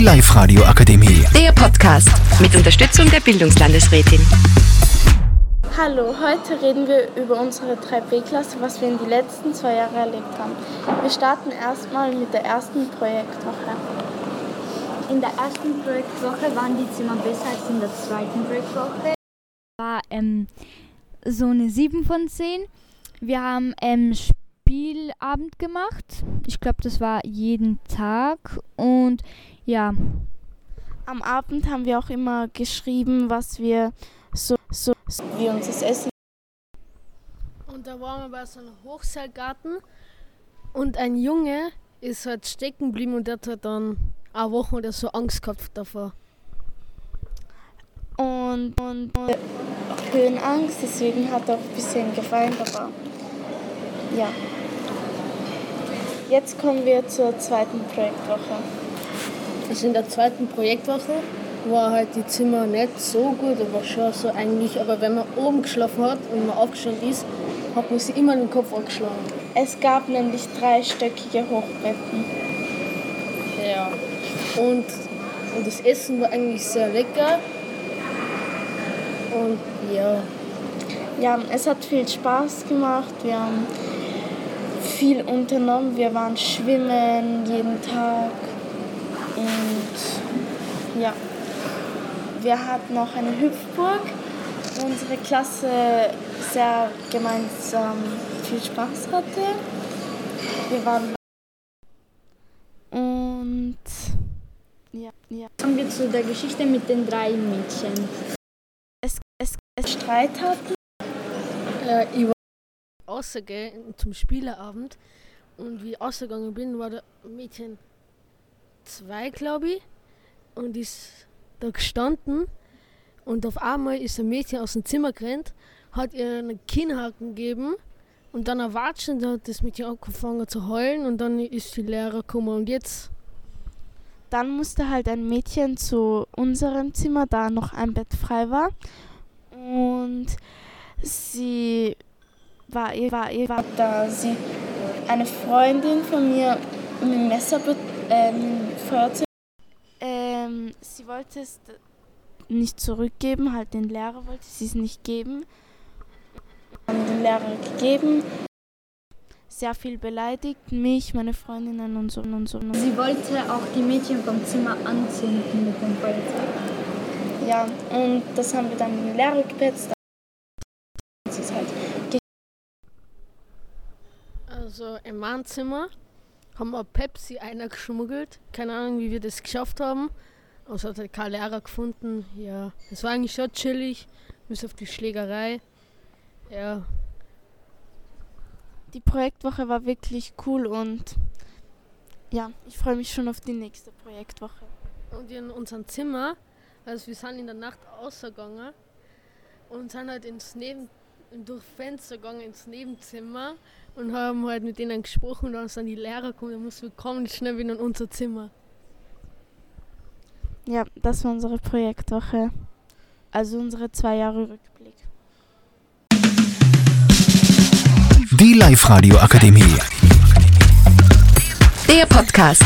Die Live-Radio Akademie. Der Podcast mit Unterstützung der Bildungslandesrätin. Hallo, heute reden wir über unsere 3B-Klasse, was wir in den letzten zwei Jahren erlebt haben. Wir starten erstmal mit der ersten Projektwoche. In der ersten Projektwoche waren die Zimmer besser als in der zweiten Projektwoche. War ähm, so eine 7 von 10. Wir haben ähm, Spielabend gemacht. Ich glaube, das war jeden Tag. Und ja. Am Abend haben wir auch immer geschrieben, was wir so, so, so wie uns das Essen. Und da waren wir bei so einem Hochseilgarten und ein Junge ist halt stecken geblieben und der hat dann eine Woche oder so Angst gehabt davor. Und, und, und Höhenangst, deswegen hat er auch ein bisschen geweint, aber ja. Jetzt kommen wir zur zweiten Projektwoche. Also in der zweiten Projektwoche war halt die Zimmer nicht so gut, aber schon so eigentlich. Aber wenn man oben geschlafen hat und man aufgestanden ist, hat man sich immer den Kopf angeschlagen. Es gab nämlich dreistöckige Hochbetten. Ja. Und, und das Essen war eigentlich sehr lecker. Und ja. Ja, es hat viel Spaß gemacht. Wir haben viel unternommen. Wir waren schwimmen jeden Tag. Und ja, wir hatten noch eine Hüpfburg, wo unsere Klasse sehr gemeinsam viel Spaß hatte. Wir waren und ja, ja. Kommen wir zu der Geschichte mit den drei Mädchen. Es, es, es Streit hatten. Äh, rausgegangen zum Spieleabend. Und wie ich rausgegangen bin, war der Mädchen zwei, glaube ich, und ist da gestanden. Und auf einmal ist ein Mädchen aus dem Zimmer gerannt, hat ihr einen Kinnhaken gegeben. Und dann erwatschen, da hat das Mädchen angefangen zu heulen. Und dann ist die Lehrer gekommen. Und jetzt Dann musste halt ein Mädchen zu unserem Zimmer, da noch ein Bett frei war. Und sie war, war, war da sie eine Freundin von mir mit dem Messer ähm, Feuerzeug. Ähm, sie wollte es nicht zurückgeben, halt den Lehrer wollte sie es nicht geben. Haben den Lehrer gegeben. Sehr viel beleidigt, mich, meine Freundinnen und so und so. Und so. Sie wollte auch die Mädchen vom Zimmer anzünden mit dem Feuerzeug. Ja, und das haben wir dann den Lehrer gepetzt. Das ist halt Also in meinem Zimmer haben wir Pepsi einer geschmuggelt. Keine Ahnung, wie wir das geschafft haben. Aber es hat halt kein Lehrer gefunden. Ja, es war eigentlich schon chillig, bis auf die Schlägerei. Ja, die Projektwoche war wirklich cool und ja, ich freue mich schon auf die nächste Projektwoche. und in unserem Zimmer, also wir sind in der Nacht ausgegangen und sind halt ins Neben, durch Fenster gegangen ins Nebenzimmer und haben halt mit denen gesprochen und dann sind die Lehrer gekommen, dann mussten wir kommen schnell wieder in unser Zimmer. Ja, das war unsere Projektwoche. Also unsere zwei Jahre Rückblick. Die Live-Radio Akademie. Der Podcast